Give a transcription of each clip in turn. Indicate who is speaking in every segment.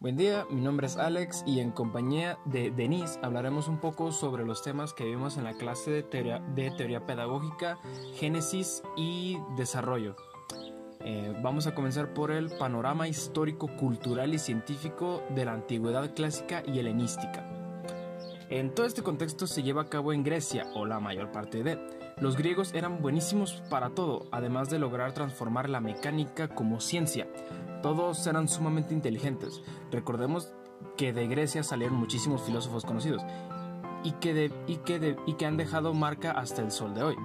Speaker 1: Buen día, mi nombre es Alex y en compañía de Denise hablaremos un poco sobre los temas que vimos en la clase de teoría, pedagógica, génesis y desarrollo. Eh, vamos a comenzar por el panorama histórico, cultural y científico de la antigüedad clásica y helenística. En todo este contexto se lleva a cabo en Grecia, o la mayor parte de. Los griegos eran buenísimos para todo, además de lograr transformar la mecánica como ciencia. Todos eran sumamente inteligentes. Recordemos que de Grecia salieron muchísimos filósofos conocidos y que, han dejado marca hasta el sol de hoy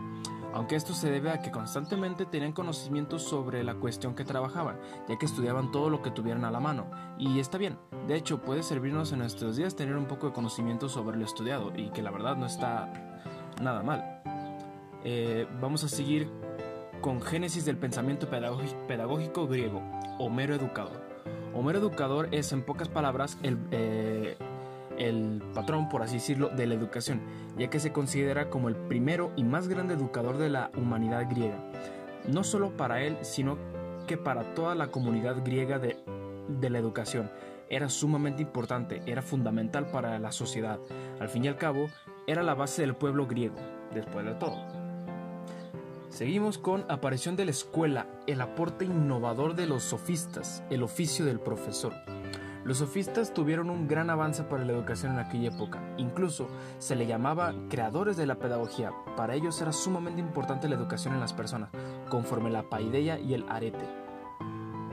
Speaker 1: aunque esto se debe a que constantemente tenían conocimientos sobre la cuestión que trabajaban, ya que estudiaban todo lo que tuvieran a la mano. Y está bien, de hecho puede servirnos en nuestros días tener un poco de conocimiento sobre lo estudiado, y que la verdad no está nada mal. Eh, vamos a seguir con Génesis del pensamiento pedagógico griego, Homero Educador. Homero Educador es en pocas palabras el... Eh, el patrón, por así decirlo, de la educación, ya que se considera como el primero y más grande educador de la humanidad griega. No solo para él, sino que para toda la comunidad griega de, de la educación. Era sumamente importante, era fundamental para la sociedad. Al fin y al cabo, era la base del pueblo griego, después de todo. Seguimos con aparición de la escuela, el aporte innovador de los sofistas, el oficio del profesor. Los sofistas tuvieron un gran avance para la educación en aquella época. Incluso se le llamaba creadores de la pedagogía. Para ellos era sumamente importante la educación en las personas, conforme la paideia y el arete.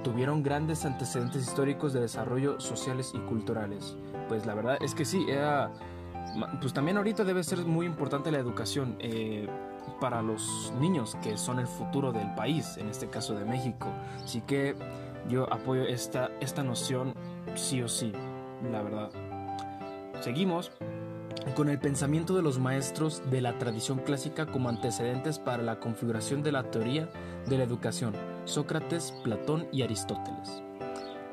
Speaker 1: Tuvieron grandes antecedentes históricos de desarrollo sociales y culturales. Pues la verdad es que sí, era... Pues también ahorita debe ser muy importante la educación eh, para los niños que son el futuro del país, en este caso de México. Así que yo apoyo esta, esta noción sí o sí, la verdad. Seguimos con el pensamiento de los maestros de la tradición clásica como antecedentes para la configuración de la teoría de la educación, Sócrates, Platón y Aristóteles.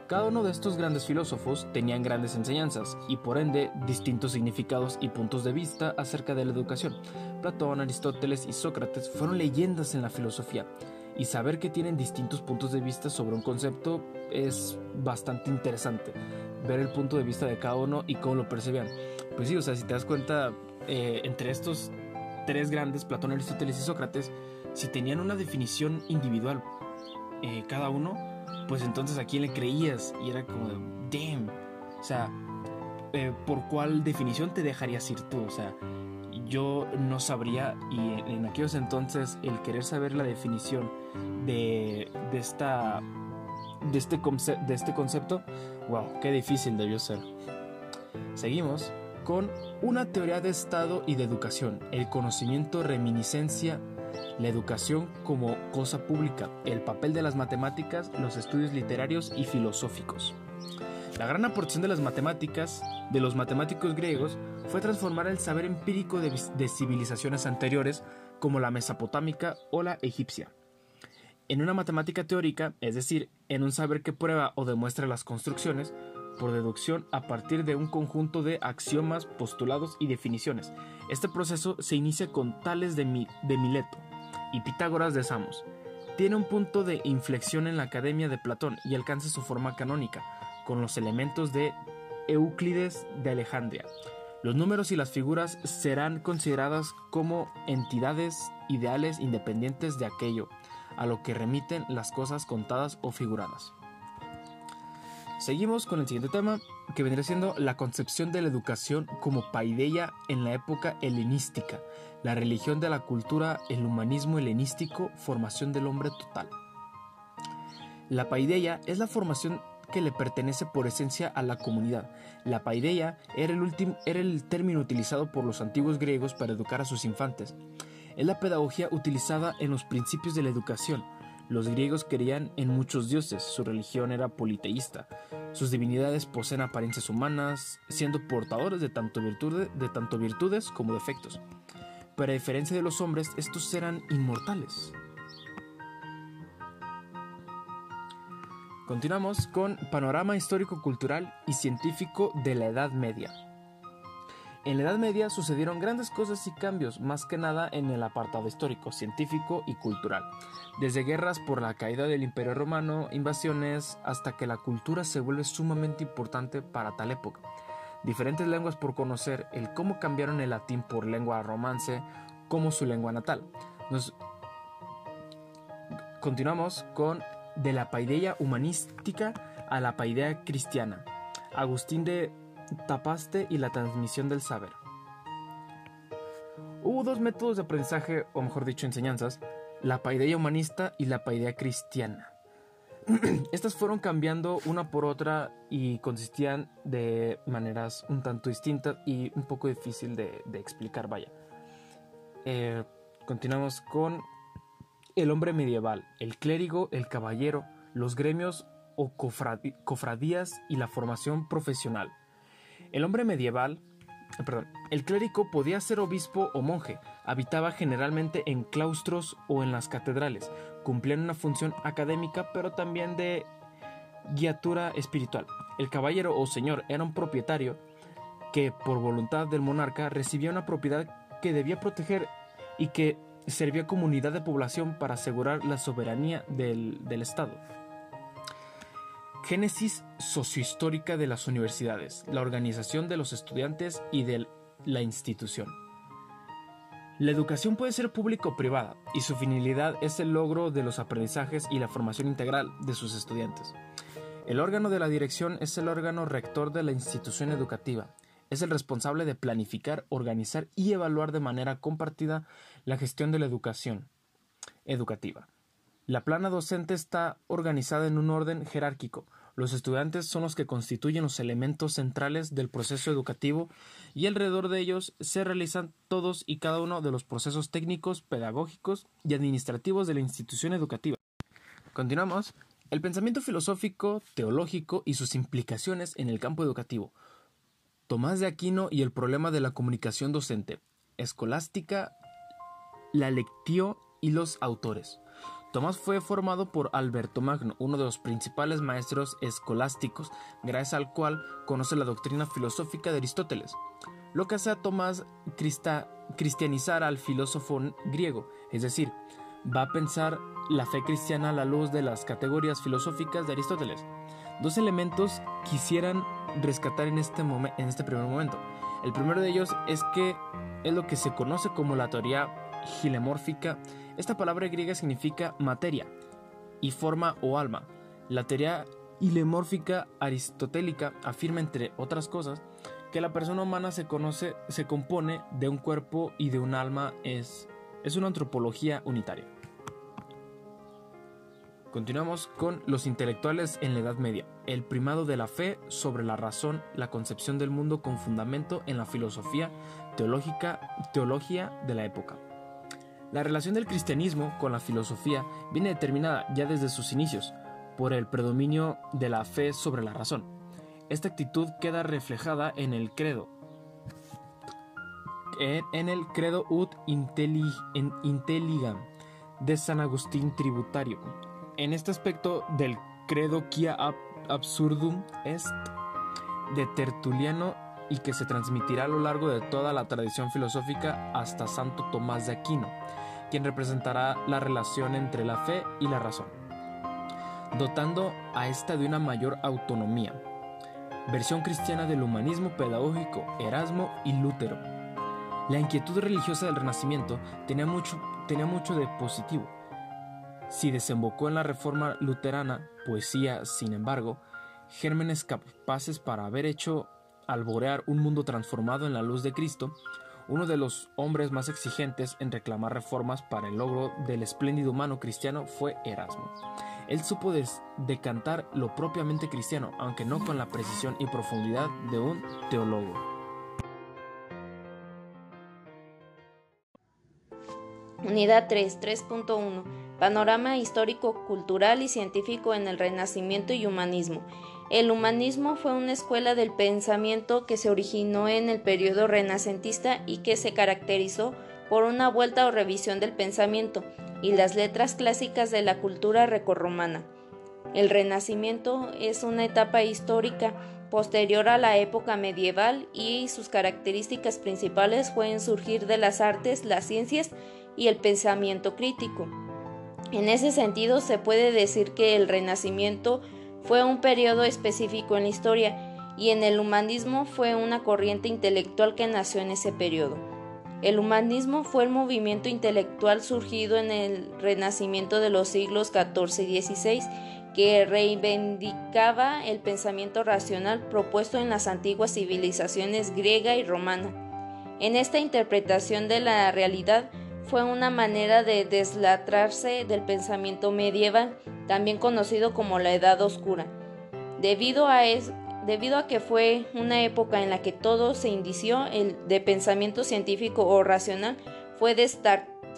Speaker 1: Cada uno de estos grandes filósofos tenían grandes enseñanzas y por ende distintos significados y puntos de vista acerca de la educación. Platón, Aristóteles y Sócrates fueron leyendas en la filosofía y saber que tienen distintos puntos de vista sobre un concepto es bastante interesante. Ver el punto de vista de cada uno y cómo lo percibían. Pues sí, o sea, si te das cuenta, eh, entre estos tres grandes, Platón, Aristóteles y Sócrates, si tenían una definición individual eh, cada uno, pues entonces a quién le creías y era como, damn, o sea, eh, ¿por cuál definición te dejarías ir tú? O sea, yo no sabría y en, aquellos entonces el querer saber la definición de, esta de este, de este concepto, wow, qué difícil debió ser. Seguimos con una teoría de Estado y de educación, el conocimiento, reminiscencia, la educación como cosa pública, el papel de las matemáticas, los estudios literarios y filosóficos. La gran aportación de las matemáticas, de los matemáticos griegos, fue transformar el saber empírico de, civilizaciones anteriores como la mesopotámica o la egipcia en una matemática teórica, es decir, en un saber que prueba o demuestra las construcciones, por deducción a partir de un conjunto de axiomas, postulados y definiciones. Este proceso se inicia con Tales de, de Mileto y Pitágoras de Samos. Tiene un punto de inflexión en la Academia de Platón y alcanza su forma canónica, con los elementos de Euclides de Alejandría. Los números y las figuras serán consideradas como entidades ideales independientes de aquello a lo que remiten las cosas contadas o figuradas. Seguimos con el siguiente tema, que vendría siendo la concepción de la educación como paideia en la época helenística, la religión de la cultura, el humanismo helenístico, formación del hombre total. La paideia es la formación que le pertenece por esencia a la comunidad. La paideia era el, era el término utilizado por los antiguos griegos para educar a sus infantes. Es la pedagogía utilizada en los principios de la educación. Los griegos creían en muchos dioses, su religión era politeísta. Sus divinidades poseen apariencias humanas, siendo portadores de tanto, de tanto virtudes como defectos. Pero a diferencia de los hombres, estos eran inmortales. Continuamos con panorama histórico-cultural y científico de la Edad Media. En la Edad Media sucedieron grandes cosas y cambios, más que nada en el apartado histórico, científico y cultural. Desde guerras por la caída del Imperio Romano, invasiones, hasta que la cultura se vuelve sumamente importante para tal época. Diferentes lenguas por conocer, el cómo cambiaron el latín por lengua romance como su lengua natal. Nos continuamos con de la paideia humanística a la paideia cristiana. Agustín de Tapaste y la transmisión del saber. Hubo dos métodos de aprendizaje, o mejor dicho, enseñanzas, la paideia humanista y la paideia cristiana. Estas fueron cambiando una por otra y consistían de maneras un tanto distintas y un poco difícil de, explicar, vaya. Eh, continuamos con el hombre medieval, el clérigo, el caballero, los gremios o cofradías y la formación profesional. El hombre medieval, eh, perdón, el clérigo podía ser obispo o monje, habitaba generalmente en claustros o en las catedrales, cumplían una función académica pero también de guiatura espiritual. El caballero o señor era un propietario que por voluntad del monarca recibía una propiedad que debía proteger y que servía como unidad de población para asegurar la soberanía del, del Estado. Génesis sociohistórica de las universidades, la organización de los estudiantes y de la institución. La educación puede ser pública o privada, y su finalidad es el logro de los aprendizajes y la formación integral de sus estudiantes. El órgano de la dirección es el órgano rector de la institución educativa. Es el responsable de planificar, organizar y evaluar de manera compartida la gestión de la educación educativa. La plana docente está organizada en un orden jerárquico. Los estudiantes son los que constituyen los elementos centrales del proceso educativo y alrededor de ellos se realizan todos y cada uno de los procesos técnicos, pedagógicos y administrativos de la institución educativa. Continuamos. El pensamiento filosófico, teológico y sus implicaciones en el campo educativo. Tomás de Aquino y el problema de la comunicación docente. Escolástica, la lectio y los autores. Tomás fue formado por Alberto Magno, uno de los principales maestros escolásticos, gracias al cual conoce la doctrina filosófica de Aristóteles, lo que hace a Tomás cristianizar al filósofo griego, es decir, va a pensar la fe cristiana a la luz de las categorías filosóficas de Aristóteles. Dos elementos quisieran rescatar en este, este primer momento. El primero de ellos es que es lo que se conoce como la teoría gilemórfica esta palabra griega significa materia y forma o alma. La teoría ilemórfica aristotélica afirma, entre otras cosas, que la persona humana se conoce, se compone de un cuerpo y de un alma, es, es una antropología unitaria. Continuamos con los intelectuales en la Edad Media, el primado de la fe sobre la razón, la concepción del mundo con fundamento en la filosofía teológica, teología de la época. La relación del cristianismo con la filosofía viene determinada ya desde sus inicios por el predominio de la fe sobre la razón. Esta actitud queda reflejada en el credo, en, el credo ut intelligam de San Agustín Tributario. En este aspecto del credo quia absurdum est de Tertuliano y que se transmitirá a lo largo de toda la tradición filosófica hasta Santo Tomás de Aquino quien representará la relación entre la fe y la razón, dotando a esta de una mayor autonomía. Versión cristiana del humanismo pedagógico, Erasmo y Lutero. La inquietud religiosa del Renacimiento tenía mucho, tenía mucho de positivo. Si desembocó en la reforma luterana, poesía, sin embargo, gérmenes capaces para haber hecho alborear un mundo transformado en la luz de Cristo, uno de los hombres más exigentes en reclamar reformas para el logro del espléndido humano cristiano fue Erasmo. Él supo decantar lo propiamente cristiano, aunque no con la precisión y profundidad de un teólogo.
Speaker 2: Unidad 3, 3.1. Panorama histórico, cultural y científico en el Renacimiento y Humanismo. El humanismo fue una escuela del pensamiento que se originó en el periodo renacentista y que se caracterizó por una vuelta o revisión del pensamiento y las letras clásicas de la cultura recorromana. El Renacimiento es una etapa histórica posterior a la época medieval y sus características principales pueden surgir de las artes, las ciencias y el pensamiento crítico. En ese sentido, se puede decir que el Renacimiento fue un periodo específico en la historia y en el humanismo fue una corriente intelectual que nació en ese periodo. El humanismo fue el movimiento intelectual surgido en el Renacimiento de los siglos XIV y XVI que reivindicaba el pensamiento racional propuesto en las antiguas civilizaciones griega y romana. En esta interpretación de la realidad fue una manera de deslatrarse del pensamiento medieval, también conocido como la Edad Oscura. Debido a, debido a que fue una época en la que todo se indició, el de pensamiento científico o racional fue,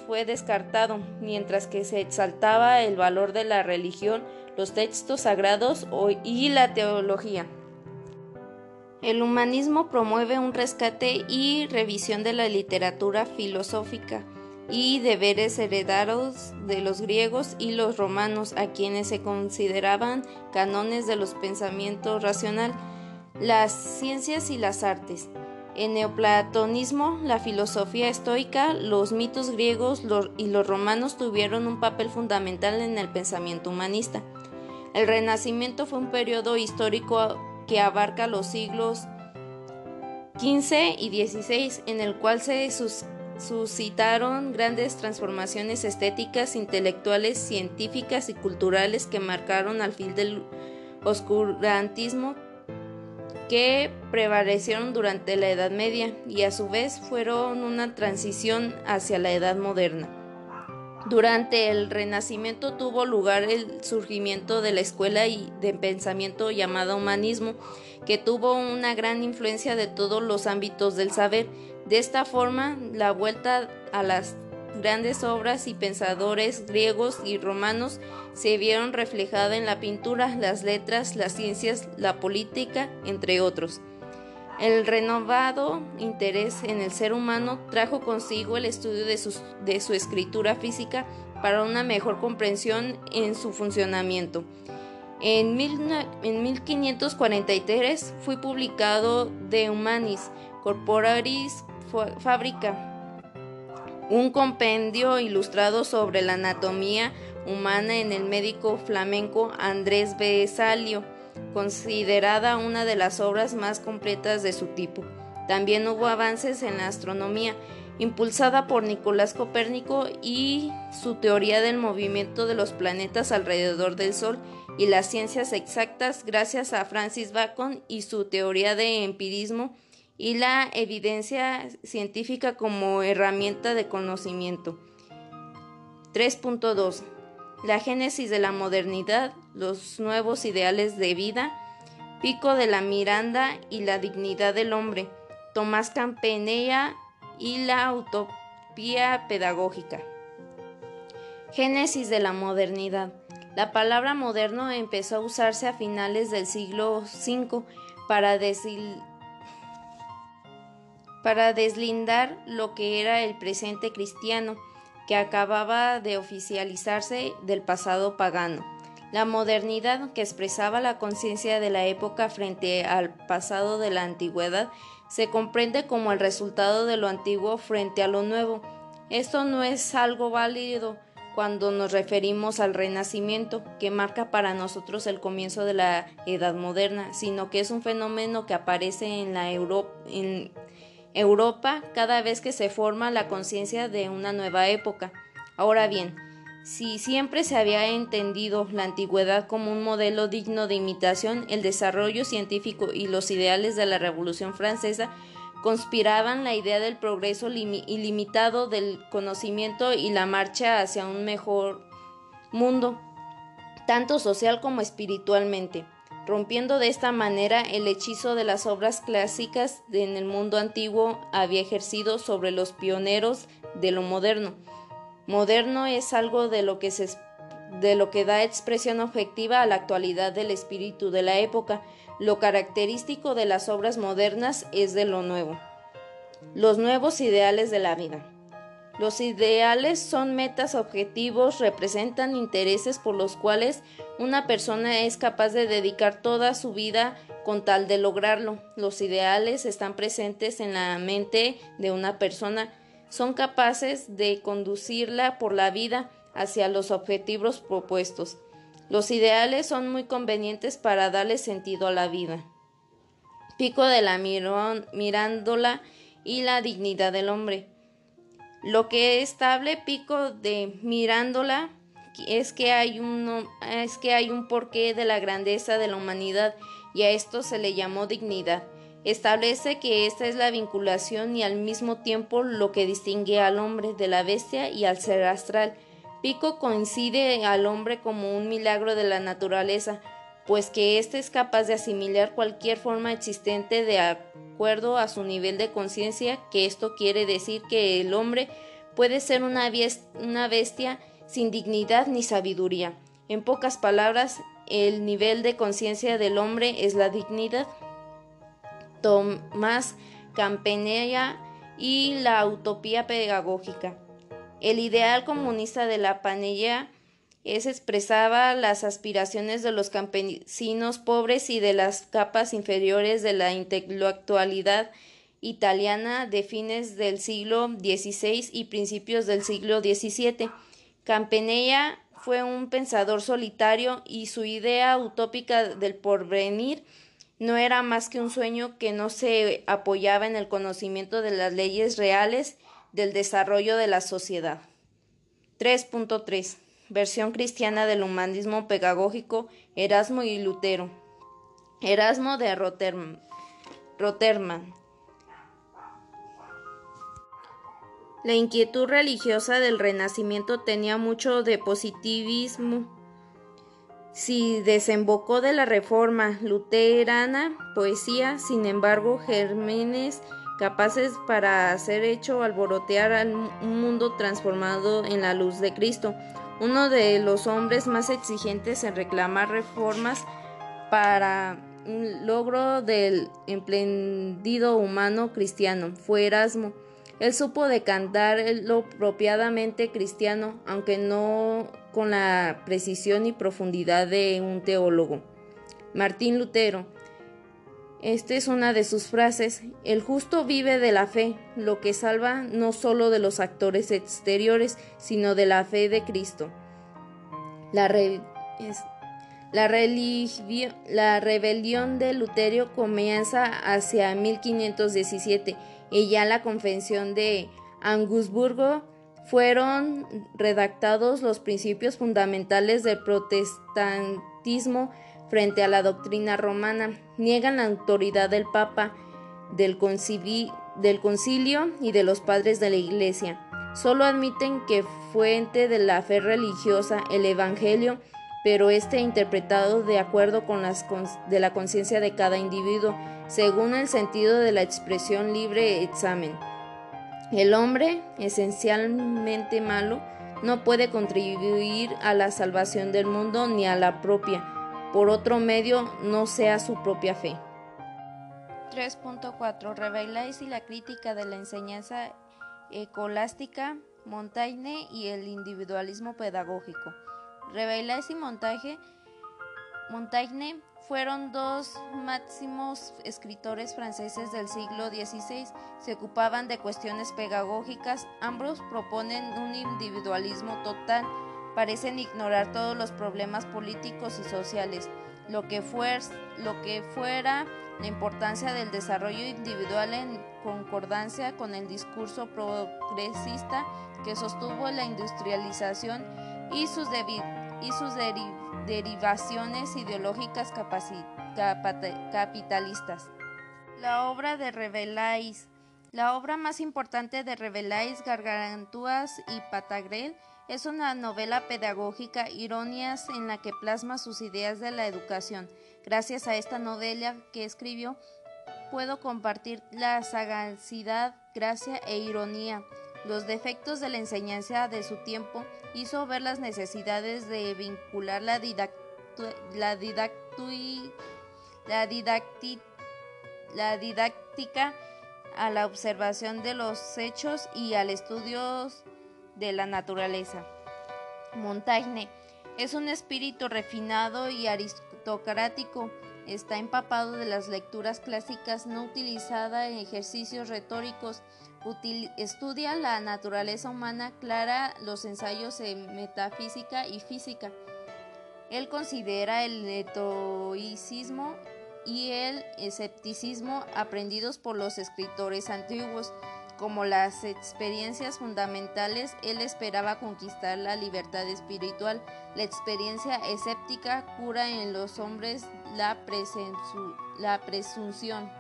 Speaker 2: fue descartado, mientras que se exaltaba el valor de la religión, los textos sagrados y la teología. El humanismo promueve un rescate y revisión de la literatura filosófica y deberes heredados de los griegos y los romanos, a quienes se consideraban canones de los pensamientos racional, las ciencias y las artes. En neoplatonismo, la filosofía estoica, los mitos griegos y los romanos tuvieron un papel fundamental en el pensamiento humanista. El Renacimiento fue un periodo histórico que abarca los siglos XV y XVI, en el cual se suscitaron grandes transformaciones estéticas, intelectuales, científicas y culturales que marcaron al fin del oscurantismo que prevalecieron durante la Edad Media y a su vez fueron una transición hacia la Edad Moderna. Durante el Renacimiento tuvo lugar el surgimiento de la escuela de pensamiento llamada humanismo, que tuvo una gran influencia de todos los ámbitos del saber. De esta forma, la vuelta a las grandes obras y pensadores griegos y romanos se vieron reflejada en la pintura, las letras, las ciencias, la política, entre otros. El renovado interés en el ser humano trajo consigo el estudio de, su escritura física para una mejor comprensión en su funcionamiento. En, 1543 fue publicado De Humanis Corporaris Fabrica, un compendio ilustrado sobre la anatomía humana en el médico flamenco Andrés Besalio considerada una de las obras más completas de su tipo. También hubo avances en la astronomía, impulsada por Nicolás Copérnico y su teoría del movimiento de los planetas alrededor del Sol y las ciencias exactas gracias a Francis Bacon y su teoría de empirismo y la evidencia científica como herramienta de conocimiento. 3.2 la génesis de la modernidad, los nuevos ideales de vida, Pico de la Miranda y la dignidad del hombre, Tomás Campanella y la utopía pedagógica. Génesis de la modernidad. La palabra moderno empezó a usarse a finales del siglo V para, para deslindar lo que era el presente cristiano que acababa de oficializarse del pasado pagano. La modernidad, que expresaba la conciencia de la época frente al pasado de la antigüedad, se comprende como el resultado de lo antiguo frente a lo nuevo. Esto no es algo válido cuando nos referimos al Renacimiento, que marca para nosotros el comienzo de la Edad Moderna, sino que es un fenómeno que aparece en la Europa, Europa cada vez que se forma la conciencia de una nueva época. Ahora bien, si siempre se había entendido la antigüedad como un modelo digno de imitación, el desarrollo científico y los ideales de la Revolución Francesa conspiraban la idea del progreso ilimitado del conocimiento y la marcha hacia un mejor mundo, tanto social como espiritualmente rompiendo de esta manera el hechizo de las obras clásicas en el mundo antiguo había ejercido sobre los pioneros de lo moderno. Moderno es algo de lo que da expresión objetiva a la actualidad del espíritu de la época. Lo característico de las obras modernas es de lo nuevo. Los nuevos ideales de la vida. Los ideales son metas objetivos, representan intereses por los cuales una persona es capaz de dedicar toda su vida con tal de lograrlo. Los ideales están presentes en la mente de una persona, son capaces de conducirla por la vida hacia los objetivos propuestos. Los ideales son muy convenientes para darle sentido a la vida. Pico de la mirándola y la dignidad del hombre. Lo que estable pico de mirándola es que hay un, es que hay un porqué de la grandeza de la humanidad y a esto se le llamó dignidad. Establece que esta es la vinculación y al mismo tiempo lo que distingue al hombre de la bestia y al ser astral. Pico coincide al hombre como un milagro de la naturaleza, pues que éste es capaz de asimilar cualquier forma existente de acuerdo a su nivel de conciencia, que esto quiere decir que el hombre puede ser una, bestia sin dignidad ni sabiduría. En pocas palabras, el nivel de conciencia del hombre es la dignidad. Tomás Campanella y la utopía pedagógica. El ideal comunista de la panella es expresaba las aspiraciones de los campesinos pobres y de las capas inferiores de la intelectualidad italiana de fines del siglo XVI y principios del siglo XVII. Campanella fue un pensador solitario y su idea utópica del porvenir no era más que un sueño que no se apoyaba en el conocimiento de las leyes reales del desarrollo de la sociedad. 3.3 versión cristiana del humanismo pedagógico, Erasmo y Lutero. Erasmo de Rotterdam. La inquietud religiosa del Renacimiento tenía mucho de positivismo. Si desembocó de la reforma luterana, poesía, sin embargo, gérmenes capaces para hacer hecho alborotear al mundo transformado en la luz de Cristo uno de los hombres más exigentes en reclamar reformas para un logro del emprendido humano cristiano fue Erasmo. Él supo decantar lo apropiadamente cristiano, aunque no con la precisión y profundidad de un teólogo. Martín Lutero esta es una de sus frases. El justo vive de la fe, lo que salva no solo de los actores exteriores, sino de la fe de Cristo. La, la, la rebelión de Lutero comienza hacia 1517 y ya la Convención de Angusburgo fueron redactados los principios fundamentales del protestantismo frente a la doctrina romana, niegan la autoridad del Papa, del, del concilio y de los padres de la Iglesia. Solo admiten que fuente de la fe religiosa el Evangelio, pero este interpretado de acuerdo con las de la conciencia de cada individuo, según el sentido de la expresión libre examen. El hombre, esencialmente malo, no puede contribuir a la salvación del mundo ni a la propia, por otro medio no sea su propia fe. 3.4 Reveláis y la crítica de la enseñanza escolástica, Montaigne y el individualismo pedagógico. Reveláis y Montaigne, fueron dos máximos escritores franceses del siglo XVI. Se ocupaban de cuestiones pedagógicas. Ambos proponen un individualismo total parecen ignorar todos los problemas políticos y sociales, lo que, lo que fuera la importancia del desarrollo individual en concordancia con el discurso progresista que sostuvo la industrialización y sus, derivaciones ideológicas capitalistas. La obra de Revelais La obra más importante de Revelais, Gargantúas y Patagrel es una novela pedagógica, ironías en la que plasma sus ideas de la educación. Gracias a esta novela que escribió, puedo compartir la sagacidad, gracia e ironía, los defectos de la enseñanza de su tiempo, hizo ver las necesidades de vincular la, la, didáctica a la observación de los hechos y al estudio de la naturaleza. Montaigne es un espíritu refinado y aristocrático. Está empapado de las lecturas clásicas, no utilizada en ejercicios retóricos. estudia la naturaleza humana, clara los ensayos en metafísica y física. Él considera el estoicismo y el escepticismo aprendidos por los escritores antiguos como las experiencias fundamentales, él esperaba conquistar la libertad espiritual. La experiencia escéptica cura en los hombres la, presunción.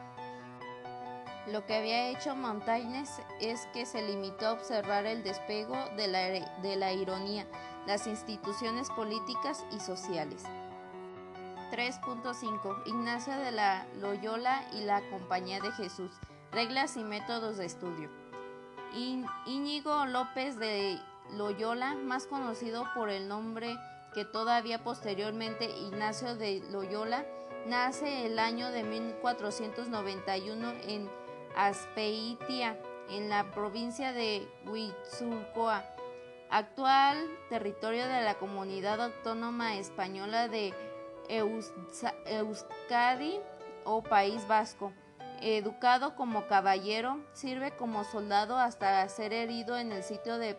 Speaker 2: Lo que había hecho Montaigne es que se limitó a observar el despego de la, de la ironía, las instituciones políticas y sociales. 3.5 Ignacio de la Loyola y la Compañía de Jesús Reglas y métodos de estudio. Íñigo López de Loyola, más conocido por el nombre que todavía posteriormente Ignacio de Loyola, nace el año de 1491 en Aspeitia, en la provincia de Huitzulcoa, actual territorio de la comunidad autónoma española de Euskadi o País Vasco. Educado como caballero, sirve como soldado hasta ser herido en el sitio de,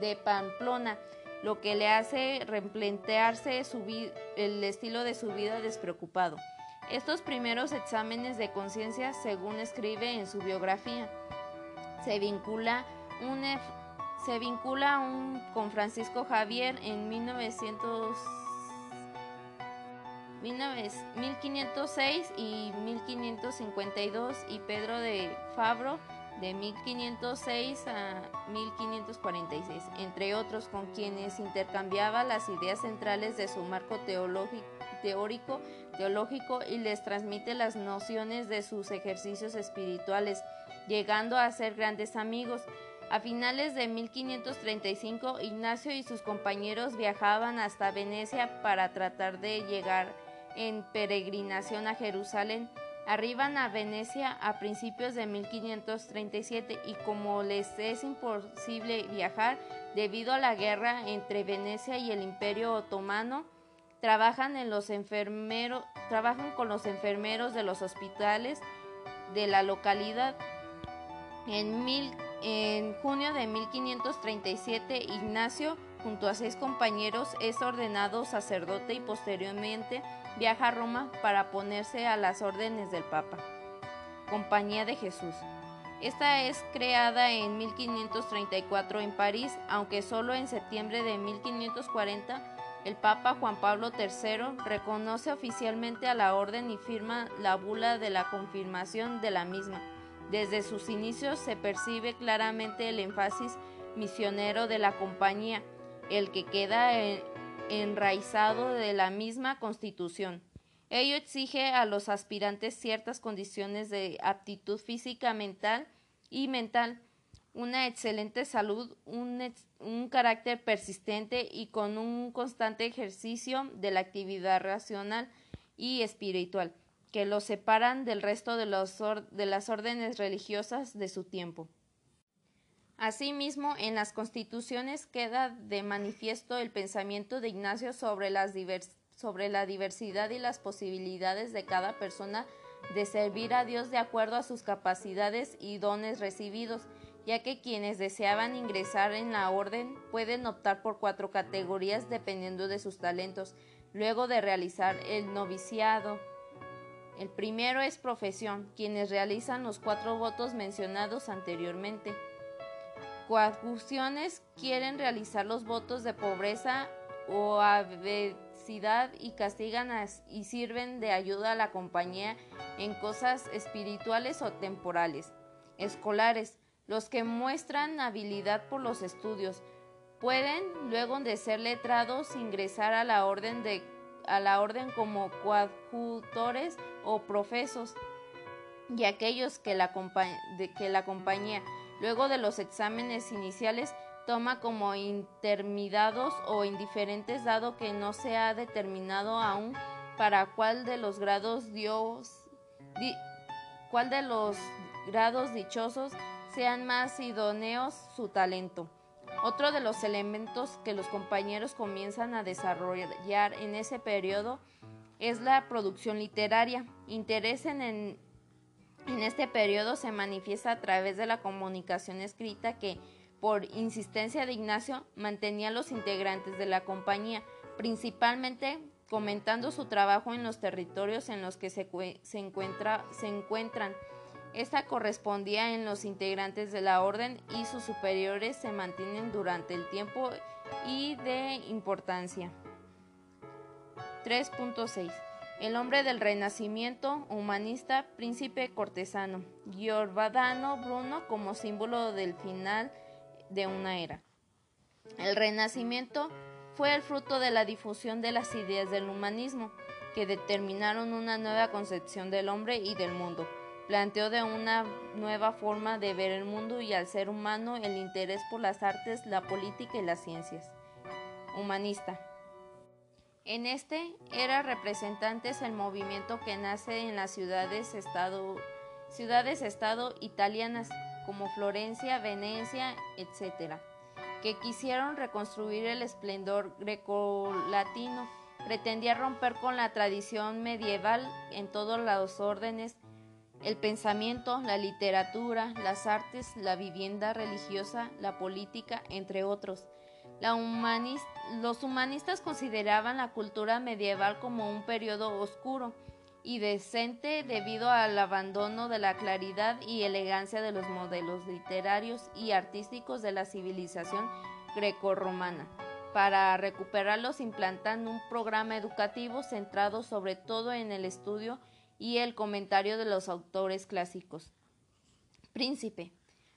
Speaker 2: de Pamplona, lo que le hace replantearse el estilo de su vida despreocupado. Estos primeros exámenes de conciencia, según escribe en su biografía, se vincula, se vincula con Francisco Javier en 1900 1506 y 1552 y Pedro de Fabro de 1506 a 1546, entre otros con quienes intercambiaba las ideas centrales de su marco teórico, teológico y les transmite las nociones de sus ejercicios espirituales, llegando a ser grandes amigos. A finales de 1535, Ignacio y sus compañeros viajaban hasta Venecia para tratar de llegar en peregrinación a Jerusalén. Arriban a Venecia a principios de 1537 y como les es imposible viajar debido a la guerra entre Venecia y el Imperio Otomano, trabajan, en los trabajan con los enfermeros de los hospitales de la localidad. En, en junio de 1537, Ignacio, junto a seis compañeros, es ordenado sacerdote y posteriormente viaja a Roma para ponerse a las órdenes del Papa. Compañía de Jesús. Esta es creada en 1534 en París, aunque solo en septiembre de 1540 el Papa Juan Pablo III reconoce oficialmente a la orden y firma la bula de la confirmación de la misma. Desde sus inicios se percibe claramente el énfasis misionero de la compañía, el que queda enraizado de la misma Constitución. Ello exige a los aspirantes ciertas condiciones de aptitud física, mental y mental, una excelente salud, un, carácter persistente y con un constante ejercicio de la actividad racional y espiritual, que los separan del resto de, los de las órdenes religiosas de su tiempo. Asimismo, en las constituciones queda de manifiesto el pensamiento de Ignacio sobre, la diversidad y las posibilidades de cada persona de servir a Dios de acuerdo a sus capacidades y dones recibidos, ya que quienes deseaban ingresar en la orden pueden optar por cuatro categorías dependiendo de sus talentos, luego de realizar el noviciado. El primero es profesión, quienes realizan los cuatro votos mencionados anteriormente coacuciones quieren realizar los votos de pobreza o obesidad y castigan y sirven de ayuda a la compañía en cosas espirituales o temporales. Escolares, los que muestran habilidad por los estudios, pueden, luego de ser letrados, ingresar a la orden, de, a la orden como coadjutores o profesos, y aquellos que la, que la compañía Luego de los exámenes iniciales, toma como intermediados o indiferentes dado que no se ha determinado aún para cuál de los grados Dios cuál de los grados dichosos sean más idóneos su talento. Otro de los elementos que los compañeros comienzan a desarrollar en ese periodo es la producción literaria. Interés en, en, este periodo se manifiesta a través de la comunicación escrita que, por insistencia de Ignacio, mantenía a los integrantes de la compañía, principalmente comentando su trabajo en los territorios en los que se, se, encuentra, se encuentran esta correspondía en los integrantes de la orden y sus superiores se mantienen durante el tiempo y de importancia. 3.6 El hombre del Renacimiento, humanista, príncipe cortesano. Giordano Bruno como símbolo del final de una era. El Renacimiento fue el fruto de la difusión de las ideas del humanismo, que determinaron una nueva concepción del hombre y del mundo planteó de una nueva forma de ver el mundo y al ser humano el interés por las artes, la política y las ciencias. Humanista. En este era representantes el movimiento que nace en las ciudades estado, ciudades estado italianas como Florencia, Venecia, etc., que quisieron reconstruir el esplendor grecolatino. Pretendía romper con la tradición medieval en todos los órdenes el pensamiento, la literatura, las artes, la vivienda religiosa, la política, entre otros. Los humanistas consideraban la cultura medieval como un periodo oscuro y decente debido al abandono de la claridad y elegancia de los modelos literarios y artísticos de la civilización grecorromana. Para recuperarlos implantan un programa educativo centrado sobre todo en el estudio y el comentario de los autores clásicos. Príncipe.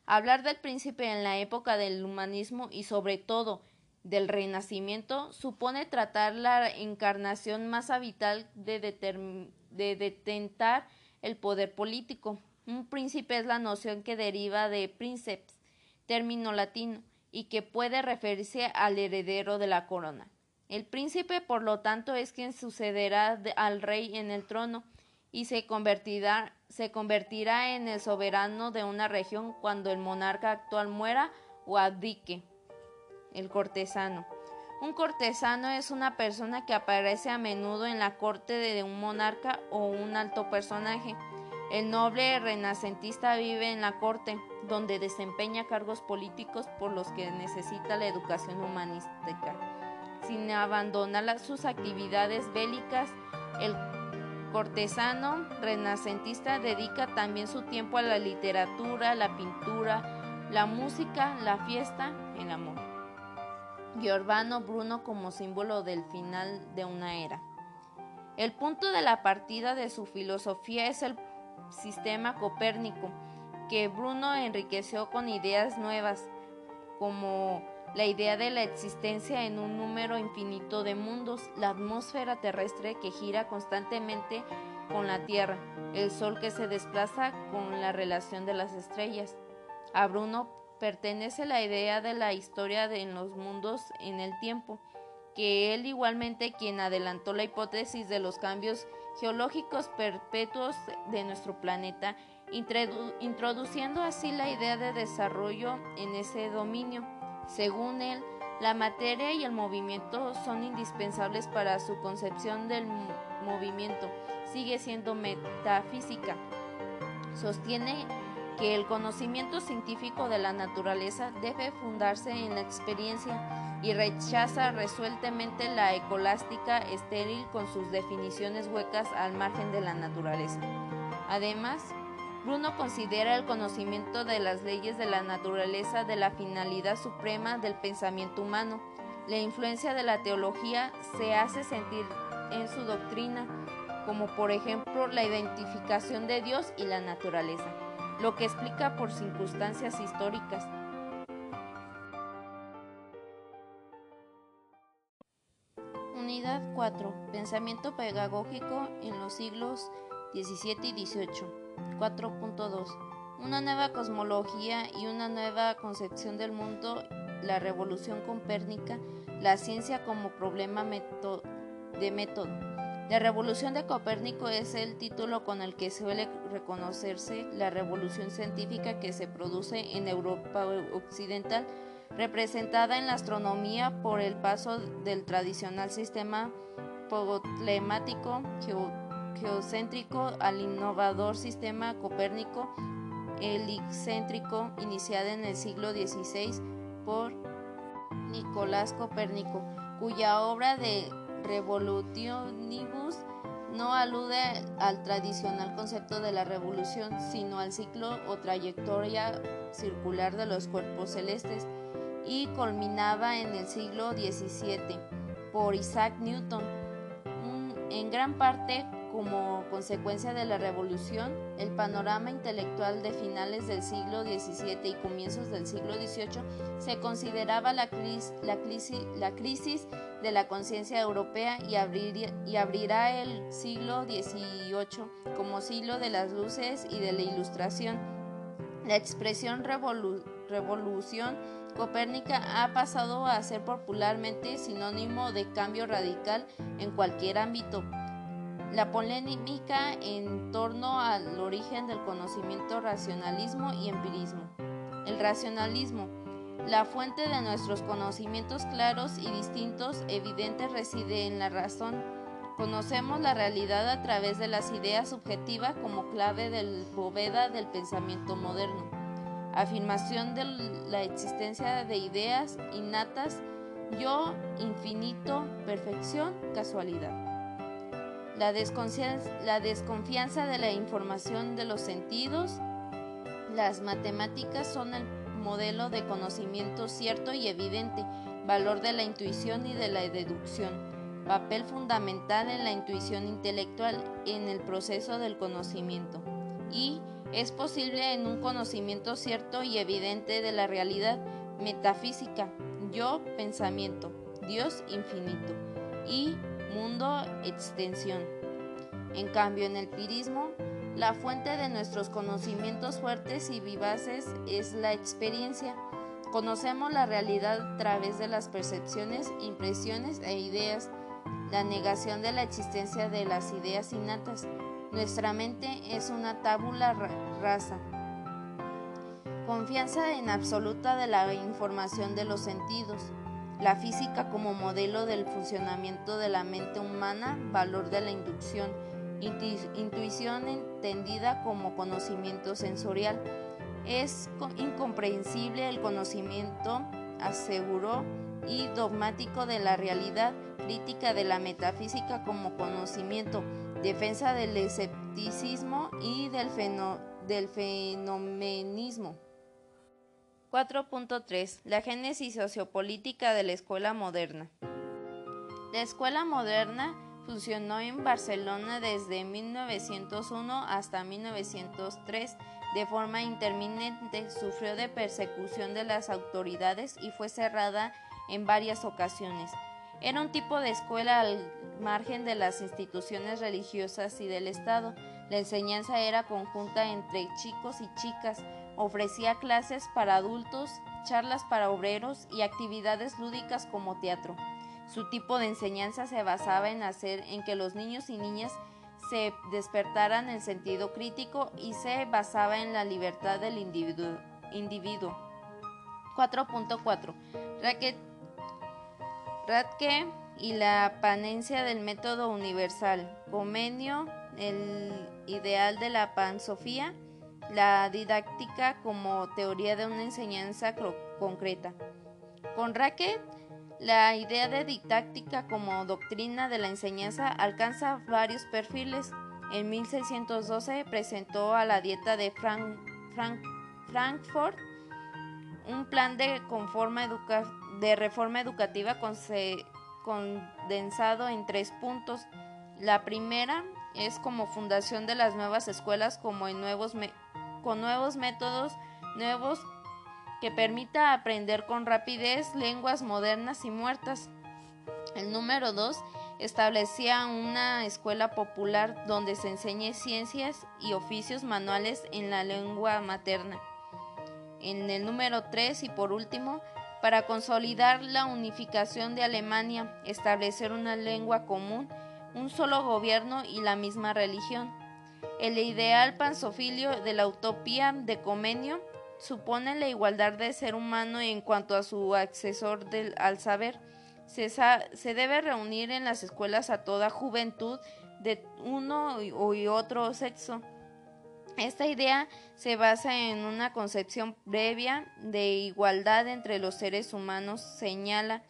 Speaker 2: Hablar del príncipe en la época del humanismo y sobre todo del renacimiento supone tratar la encarnación más habitual de, de detentar el poder político. Un príncipe es la noción que deriva de princeps, término latino, y que puede referirse al heredero de la corona. El príncipe, por lo tanto, es quien sucederá al rey en el trono, y se convertirá, se convertirá en el soberano de una región cuando el monarca actual muera o abdique. El cortesano. Un cortesano es una persona que aparece a menudo en la corte de un monarca o un alto personaje. El noble renacentista vive en la corte, donde desempeña cargos políticos por los que necesita la educación humanística. Sin abandonar sus actividades bélicas, el cortesano renacentista dedica también su tiempo a la literatura, la pintura, la música, la fiesta, el amor. Giordano Bruno como símbolo del final de una era. El punto de la partida de su filosofía es el sistema copérnico, que Bruno enriqueció con ideas nuevas, como la idea de la existencia en un número infinito de mundos, la atmósfera terrestre que gira constantemente con la Tierra, el Sol que se desplaza con la relación de las estrellas. A Bruno pertenece la idea de la historia de los mundos en el tiempo, que él igualmente quien adelantó la hipótesis de los cambios geológicos perpetuos de nuestro planeta, introduciendo así la idea de desarrollo en ese dominio. Según él, la materia y el movimiento son indispensables para su concepción del movimiento. Sigue siendo metafísica. Sostiene que el conocimiento científico de la naturaleza debe fundarse en la experiencia y rechaza resueltamente la ecolástica estéril con sus definiciones huecas al margen de la naturaleza. Además, Bruno considera el conocimiento de las leyes de la naturaleza de la finalidad suprema del pensamiento humano. La influencia de la teología se hace sentir en su doctrina, como por ejemplo la identificación de Dios y la naturaleza, lo que explica por circunstancias históricas. Unidad 4. Pensamiento pedagógico en los siglos XVII y XVIII. 4.2 Una nueva cosmología y una nueva concepción del mundo, la revolución copérnica, la ciencia como problema de método. La revolución de Copérnico es el título con el que suele reconocerse la revolución científica que se produce en Europa occidental, representada en la astronomía por el paso del tradicional sistema ptolematic geocéntrico al innovador sistema copérnico helicéntrico iniciado en el siglo XVI por Nicolás Copérnico, cuya obra de Revolutionibus no alude al tradicional concepto de la revolución, sino al ciclo o trayectoria circular de los cuerpos celestes, y culminaba en el siglo XVII por Isaac Newton. En gran parte como consecuencia de la revolución, el panorama intelectual de finales del siglo XVII y comienzos del siglo XVIII se consideraba la, la, la crisis de la conciencia europea y, y, abrirá el siglo XVIII como siglo de las luces y de la ilustración. La expresión revolución copérnica ha pasado a ser popularmente sinónimo de cambio radical en cualquier ámbito la polémica en torno al origen del conocimiento racionalismo y empirismo. El racionalismo, la fuente de nuestros conocimientos claros y distintos, evidentes, reside en la razón. Conocemos la realidad a través de las ideas subjetivas como clave del bóveda del pensamiento moderno. Afirmación de la existencia de ideas innatas, yo, infinito, perfección, casualidad. La desconfianza, de la información de los sentidos. Las matemáticas son el modelo de conocimiento cierto y evidente, valor de la intuición y de la deducción, papel fundamental en la intuición intelectual en el proceso del conocimiento. Y es posible en un conocimiento cierto y evidente de la realidad metafísica, yo pensamiento, Dios infinito y mundo extensión. En cambio, en el pirismo, la fuente de nuestros conocimientos fuertes y vivaces es la experiencia. Conocemos la realidad a través de las percepciones, impresiones e ideas, la negación de la existencia de las ideas innatas. Nuestra mente es una tábula rasa. Confianza en absoluta de la información de los sentidos la física como modelo del funcionamiento de la mente humana, valor de la inducción, intuición entendida como conocimiento sensorial. Es incomprensible el conocimiento, aseguró, y dogmático de la realidad, crítica de la metafísica como conocimiento, defensa del escepticismo y del, del fenomenismo. 4.3 La génesis sociopolítica de la escuela moderna. La escuela moderna funcionó en Barcelona desde 1901 hasta 1903 de forma intermitente, sufrió de persecución de las autoridades y fue cerrada en varias ocasiones. Era un tipo de escuela al margen de las instituciones religiosas y del Estado. La enseñanza era conjunta entre chicos y chicas, Ofrecía clases para adultos, charlas para obreros y actividades lúdicas como teatro. Su tipo de enseñanza se basaba en hacer en que los niños y niñas se despertaran el sentido crítico y se basaba en la libertad del individuo. 4.4. Radke y la panencia del método universal. Comenio, el ideal de la pansofía la didáctica como teoría de una enseñanza concreta. Con Racket, la idea de didáctica como doctrina de la enseñanza alcanza varios perfiles. En 1612 presentó a la dieta de Frankfurt un plan de, de reforma educativa condensado en tres puntos. La primera es como fundación de las nuevas escuelas como en nuevos con nuevos métodos nuevos que permita aprender con rapidez lenguas modernas y muertas. El número 2 establecía una escuela popular donde se enseñe ciencias y oficios manuales en la lengua materna. En el número 3 y por último, para consolidar la unificación de Alemania, establecer una lengua común un solo gobierno y la misma religión. El ideal pansofilio de la utopía de Comenio supone la igualdad del ser humano en cuanto a su accesor del, al saber. Se, se, debe reunir en las escuelas a toda juventud de uno y otro sexo. Esta idea se basa en una concepción previa de igualdad entre los seres humanos, señala,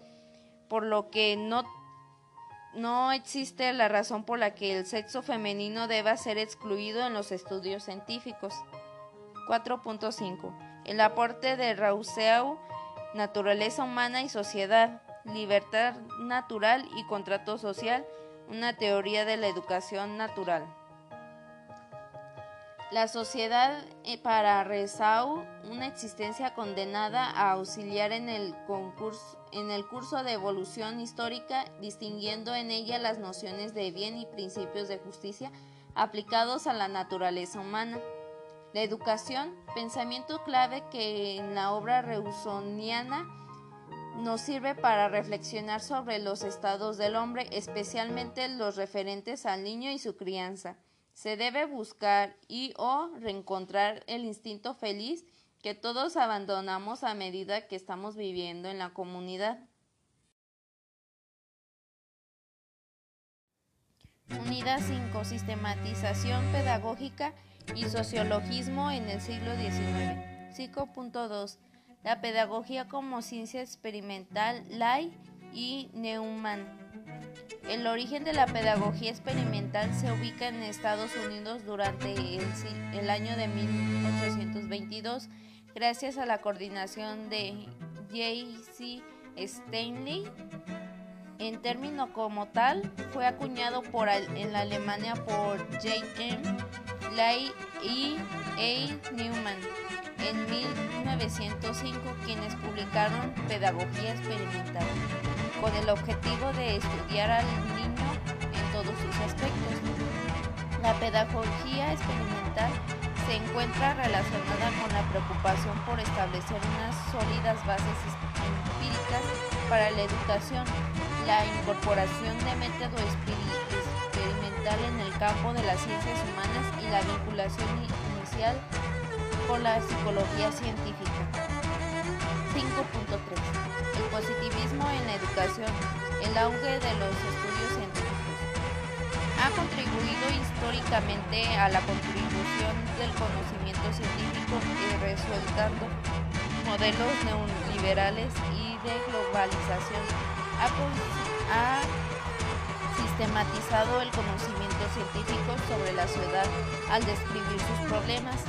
Speaker 2: por lo que no, no existe la razón por la que el sexo femenino deba ser excluido en los estudios científicos. 4.5. El aporte de Rousseau, Naturaleza humana y sociedad, libertad natural y contrato social, una teoría de la educación natural. La sociedad eh, para Rezau, una existencia condenada a auxiliar en el, concurso, en el curso de evolución histórica, distinguiendo en ella las nociones de bien y principios de justicia aplicados a la naturaleza humana. La educación, pensamiento clave que en la obra reusoniana nos sirve para reflexionar sobre los estados del hombre, especialmente los referentes al niño y su crianza se debe buscar y o reencontrar el instinto feliz que todos abandonamos a medida que estamos viviendo en la comunidad. Unidad 5. Sistematización pedagógica y sociologismo en el siglo XIX. 5.2. La pedagogía como ciencia experimental, Lai y Neumann. El origen de la pedagogía experimental se ubica en Estados Unidos durante el, año de 1822, gracias a la coordinación de J.C. Stanley. En término como tal, fue acuñado en la Alemania por J.M. Lay y A. Newman en 1905, quienes publicaron Pedagogía Experimental con el objetivo de estudiar al niño en todos sus aspectos. La pedagogía experimental se encuentra relacionada con la preocupación por establecer unas sólidas bases empíricas para la educación, la incorporación de método experimental en el campo de las ciencias humanas y la vinculación inicial con la psicología científica. 5.3 positivismo en la educación, el auge de los estudios científicos. Ha contribuido históricamente a la contribución del conocimiento científico y resultando modelos neoliberales y de globalización. Ha, sistematizado el conocimiento científico sobre la ciudad al describir sus problemas.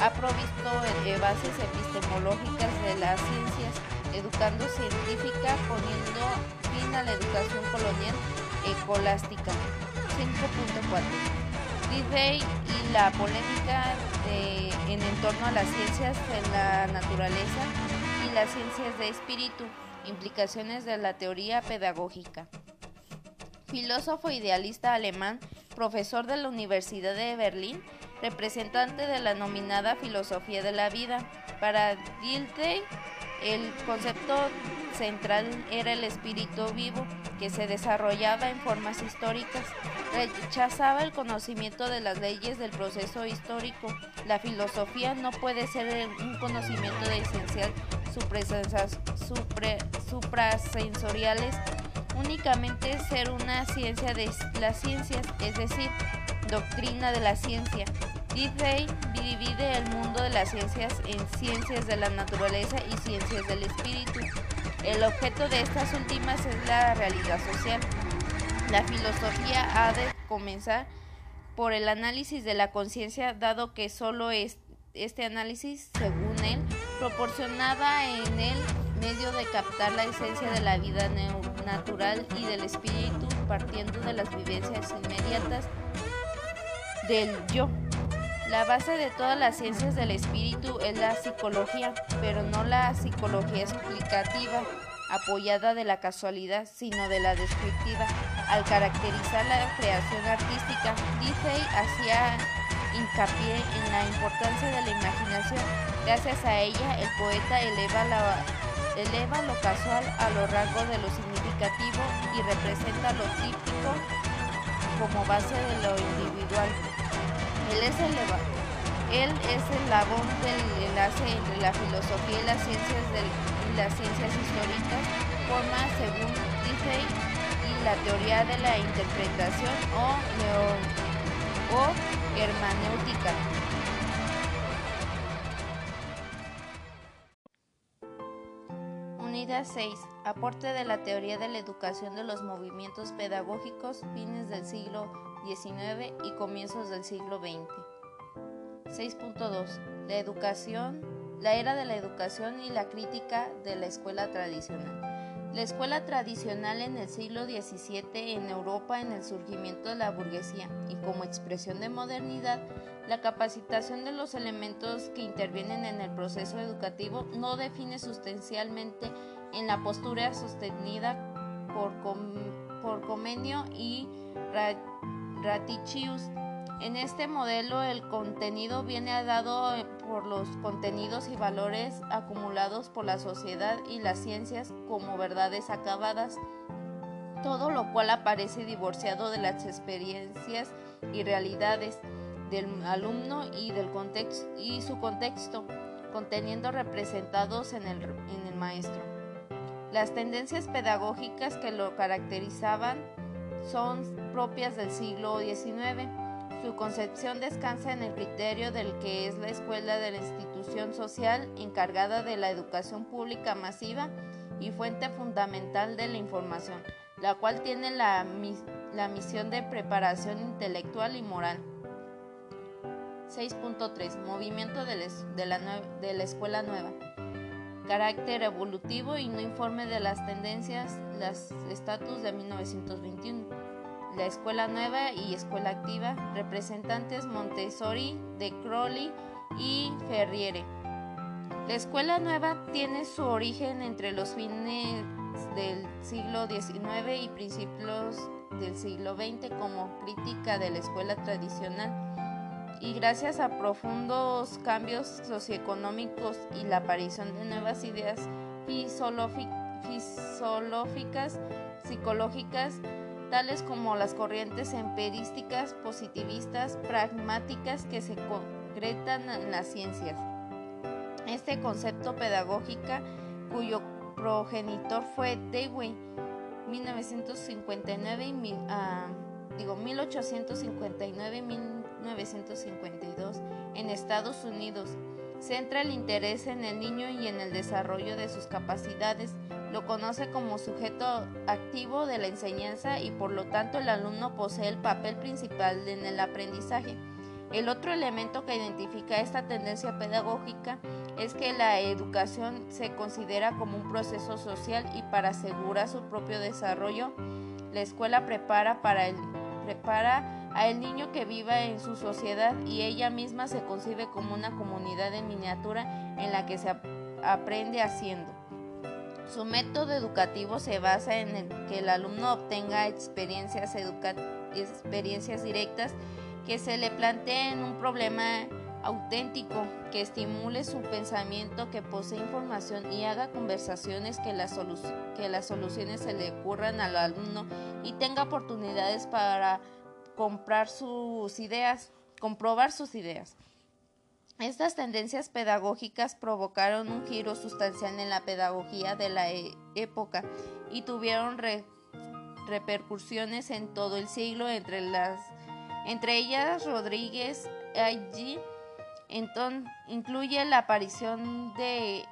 Speaker 2: Ha provisto de bases epistemológicas de las ciencias educando científica poniendo fin a la educación colonial escolástica. 5.4. Disney y la polémica en torno a las ciencias de la naturaleza y las ciencias de espíritu, implicaciones de la teoría pedagógica. Filósofo idealista alemán, profesor de la Universidad de Berlín, representante de la nominada filosofía de la vida. Para Dilthey, el concepto central era el espíritu vivo que se desarrollaba en formas históricas. Rechazaba el conocimiento de las leyes del proceso histórico. La filosofía no puede ser un conocimiento de esencial suprasensoriales, únicamente ser una ciencia de las ciencias, es decir, doctrina de la ciencia. Diffey divide el mundo de las ciencias en ciencias de la naturaleza y ciencias del espíritu. El objeto de estas últimas es la realidad social. La filosofía ha de comenzar por el análisis de la conciencia, dado que solo es, este análisis, según él, proporcionaba en el medio de captar la esencia de la vida natural y del espíritu, partiendo de las vivencias inmediatas del yo. La base de todas las ciencias del espíritu es la psicología, pero no la psicología explicativa, apoyada de la casualidad, sino de la descriptiva. Al caracterizar la creación artística, Disney hacía hincapié en la importancia de la imaginación. Gracias a ella, el poeta eleva, lo casual a lo rasgo de lo significativo y representa lo típico como base de lo individual. Él es el, labón del enlace entre la filosofía y las ciencias, y las ciencias históricas, forma, según dice, y la teoría de la interpretación o, neo, o hermenéutica. Unidad 6. Aporte de la teoría de la educación de los movimientos pedagógicos fines del siglo XIX y comienzos del siglo XX. 6.2. La educación, la era de la educación y la crítica de la escuela tradicional. La escuela tradicional en el siglo XVII en Europa en el surgimiento de la burguesía y como expresión de modernidad, la capacitación de los elementos que intervienen en el proceso educativo no define sustancialmente en la postura sostenida por, Comenio y Raticius en este modelo el contenido viene dado por los contenidos y valores acumulados por la sociedad y las ciencias como verdades acabadas, todo lo cual aparece divorciado de las experiencias y realidades del alumno y, del contexto, y su contexto, conteniendo representados en el, en el maestro. Las tendencias pedagógicas que lo caracterizaban son propias del siglo XIX su concepción descansa en el criterio del que es la escuela de la institución social encargada de la educación pública masiva y fuente fundamental de la información, la cual tiene la, misión de preparación intelectual y moral. 6.3. Movimiento de, la, de la escuela nueva. Carácter evolutivo y no informe de las tendencias, las estatus de 1921 la Escuela Nueva y Escuela Activa, representantes Montessori, de Crowley y Ferriere. La Escuela Nueva tiene su origen entre los fines del siglo XIX y principios del siglo XX como crítica de la escuela tradicional y gracias a profundos cambios socioeconómicos y la aparición de nuevas ideas filosóficas, psicológicas, tales como las corrientes empirísticas, positivistas, pragmáticas que se concretan en las ciencias. Este concepto pedagógica, cuyo progenitor fue Dewey, 1959 y ah, digo 1859-1952 en Estados Unidos, centra el interés en el niño y en el desarrollo de sus capacidades lo conoce como sujeto activo de la enseñanza y por lo tanto el alumno posee el papel principal en el aprendizaje. El otro elemento que identifica esta tendencia pedagógica es que la educación se considera como un proceso social y para asegurar su propio desarrollo, la escuela prepara, para el, prepara a el niño que viva en su sociedad y ella misma se concibe como una comunidad en miniatura en la que se aprende haciendo. Su método educativo se basa en que el alumno obtenga experiencias, experiencias directas que se le planteen un problema auténtico, que estimule su pensamiento, que posee información y haga conversaciones que las, que las soluciones se le ocurran al alumno y tenga oportunidades para comprar sus ideas, comprobar sus ideas. Estas tendencias pedagógicas provocaron un giro sustancial en la pedagogía de la e-, época y tuvieron repercusiones en todo el siglo entre las entre ellas Rodríguez allí incluye la aparición de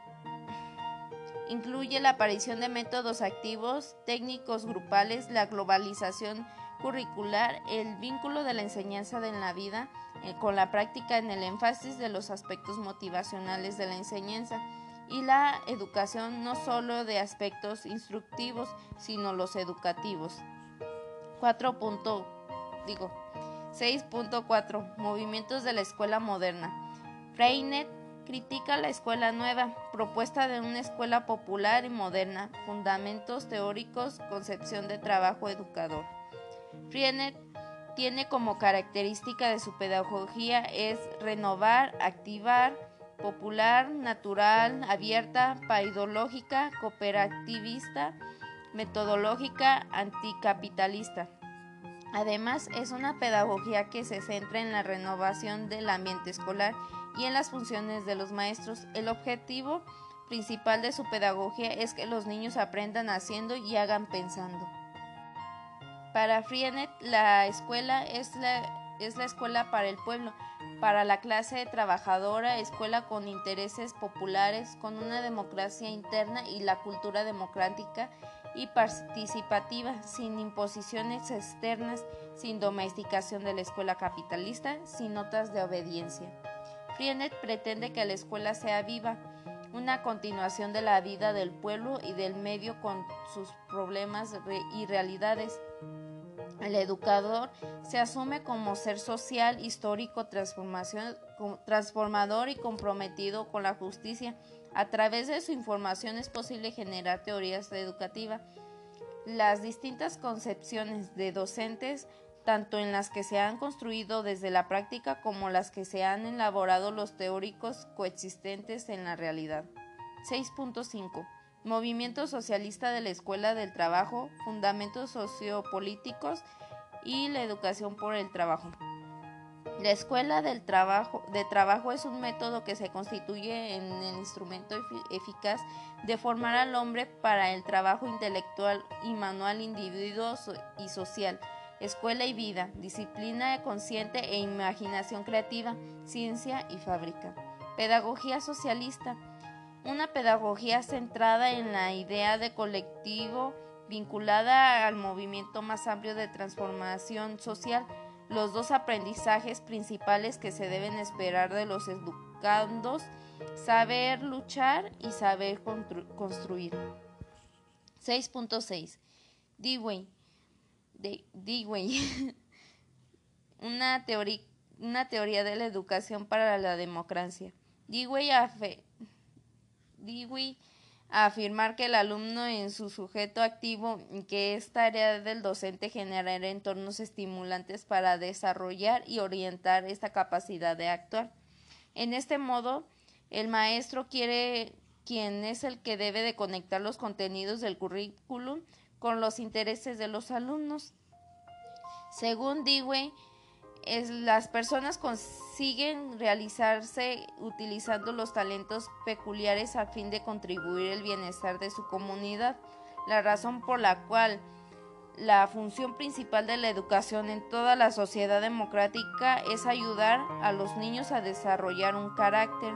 Speaker 2: métodos activos, técnicos grupales, la globalización curricular, el vínculo de la enseñanza de la vida, eh, con la práctica en el énfasis de los aspectos motivacionales de la enseñanza y la educación no solo de aspectos instructivos, sino los educativos. 4. digo 6.4 Movimientos de la escuela moderna. Freinet critica la escuela nueva, propuesta de una escuela popular y moderna, fundamentos teóricos, concepción de trabajo educador. Freinet tiene como característica de su pedagogía es renovar, activar, popular, natural, abierta, paidológica, cooperativista, metodológica, anticapitalista. Además, es una pedagogía que se centra en la renovación del ambiente escolar y en las funciones de los maestros. El objetivo principal de su pedagogía es que los niños aprendan haciendo y hagan pensando. Para Frienet, la escuela es la, es la escuela para el pueblo, para la clase trabajadora, escuela con intereses populares, con una democracia interna y la cultura democrática y participativa, sin imposiciones externas, sin domesticación de la escuela capitalista, sin notas de obediencia. Frienet pretende que la escuela sea viva, una continuación de la vida del pueblo y del medio con sus problemas y realidades. El educador se asume como ser social, histórico, transformador y comprometido con la justicia. A través de su información es posible generar teorías educativas. Las distintas concepciones de docentes, tanto en las que se han construido desde la práctica como las que se han elaborado los teóricos coexistentes en la realidad. 6.5 Movimiento Socialista de la Escuela del Trabajo, Fundamentos Sociopolíticos y la Educación por el Trabajo. La escuela del trabajo, de trabajo es un método que se constituye en el instrumento eficaz de formar al hombre para el trabajo intelectual y manual individuo y social, escuela y vida, disciplina consciente e imaginación creativa, ciencia y fábrica. Pedagogía socialista una pedagogía centrada en la idea de colectivo vinculada al movimiento más amplio de transformación social, los dos aprendizajes principales que se deben esperar de los educandos, saber luchar y saber construir. 6.6. Dewey. Dewey. una, una teoría de la educación para la democracia. Dewey Dewey a afirmar que el alumno en su sujeto activo y que es tarea del docente generar entornos estimulantes para desarrollar y orientar esta capacidad de actuar. En este modo, el maestro quiere quien es el que debe de conectar los contenidos del currículum con los intereses de los alumnos. Según Dewey, es, las personas consiguen realizarse utilizando los talentos peculiares a fin de contribuir el bienestar de su comunidad, la razón por la cual la función principal de la educación en toda la sociedad democrática es ayudar a los niños a desarrollar un carácter.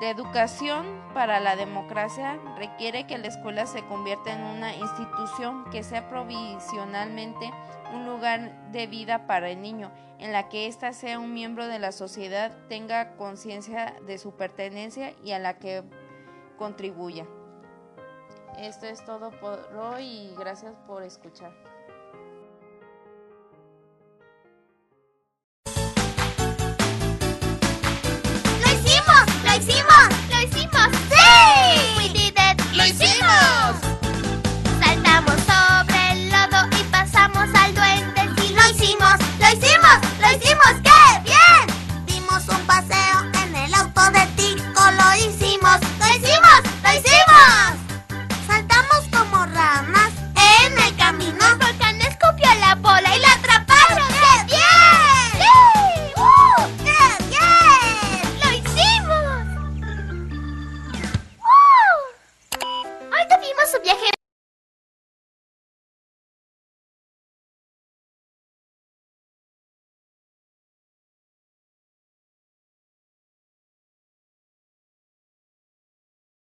Speaker 2: De educación para la democracia requiere que la escuela se convierta en una institución que sea provisionalmente un lugar de vida para el niño, en la que ésta sea un miembro de la sociedad, tenga conciencia de su pertenencia y a la que contribuya. Esto es todo por hoy y gracias por escuchar.
Speaker 3: lo hicimos! ¡Lo hicimos! ¡Sí! ¡We did it! ¡Lo hicimos! Saltamos sobre el lodo y pasamos al duende. ¡Sí, lo
Speaker 4: hicimos! ¡Lo hicimos! ¡Lo hicimos! ¡Qué bien! Dimos un paseo en el auto de Tico. ¡Lo hicimos! ¡Lo hicimos! ¡Lo hicimos!